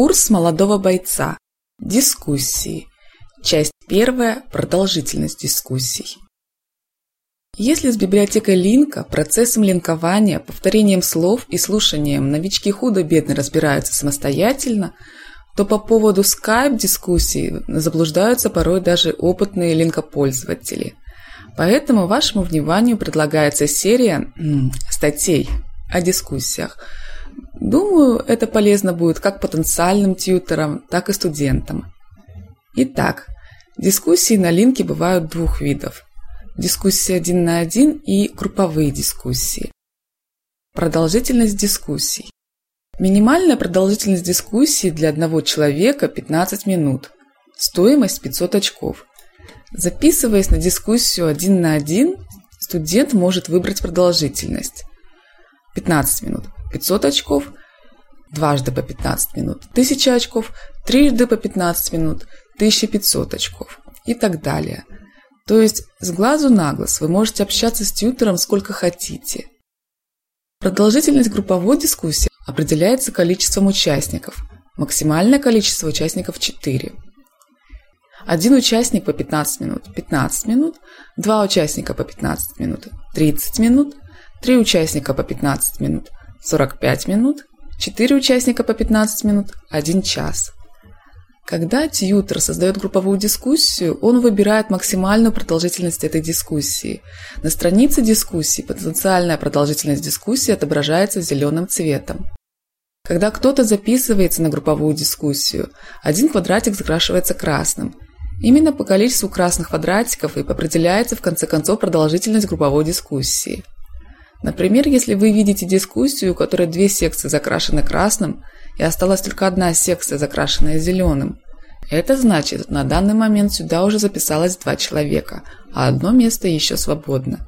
Курс молодого бойца. Дискуссии. Часть первая. Продолжительность дискуссий. Если с библиотекой линка, процессом линкования, повторением слов и слушанием новички худо-бедно разбираются самостоятельно, то по поводу скайп-дискуссий заблуждаются порой даже опытные линкопользователи. Поэтому вашему вниманию предлагается серия статей о дискуссиях. Думаю, это полезно будет как потенциальным тьютерам, так и студентам. Итак, дискуссии на линке бывают двух видов. Дискуссии один на один и групповые дискуссии. Продолжительность дискуссий. Минимальная продолжительность дискуссии для одного человека 15 минут. Стоимость 500 очков. Записываясь на дискуссию один на один, студент может выбрать продолжительность. 15 минут 500 очков, дважды по 15 минут 1000 очков, трижды по 15 минут 1500 очков и так далее. То есть с глазу на глаз вы можете общаться с тьютером сколько хотите. Продолжительность групповой дискуссии определяется количеством участников. Максимальное количество участников 4. Один участник по 15 минут – 15 минут, два участника по 15 минут – 30 минут, три участника по 15 минут – 45 минут, четыре участника по 15 минут – 1 час. Когда тьютер создает групповую дискуссию, он выбирает максимальную продолжительность этой дискуссии. На странице дискуссии потенциальная продолжительность дискуссии отображается зеленым цветом. Когда кто-то записывается на групповую дискуссию, один квадратик закрашивается красным. Именно по количеству красных квадратиков и определяется в конце концов продолжительность групповой дискуссии. Например, если вы видите дискуссию, у которой две секции закрашены красным, и осталась только одна секция, закрашенная зеленым, это значит, на данный момент сюда уже записалось два человека, а одно место еще свободно.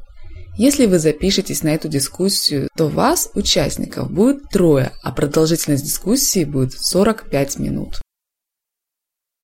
Если вы запишетесь на эту дискуссию, то вас, участников, будет трое, а продолжительность дискуссии будет 45 минут.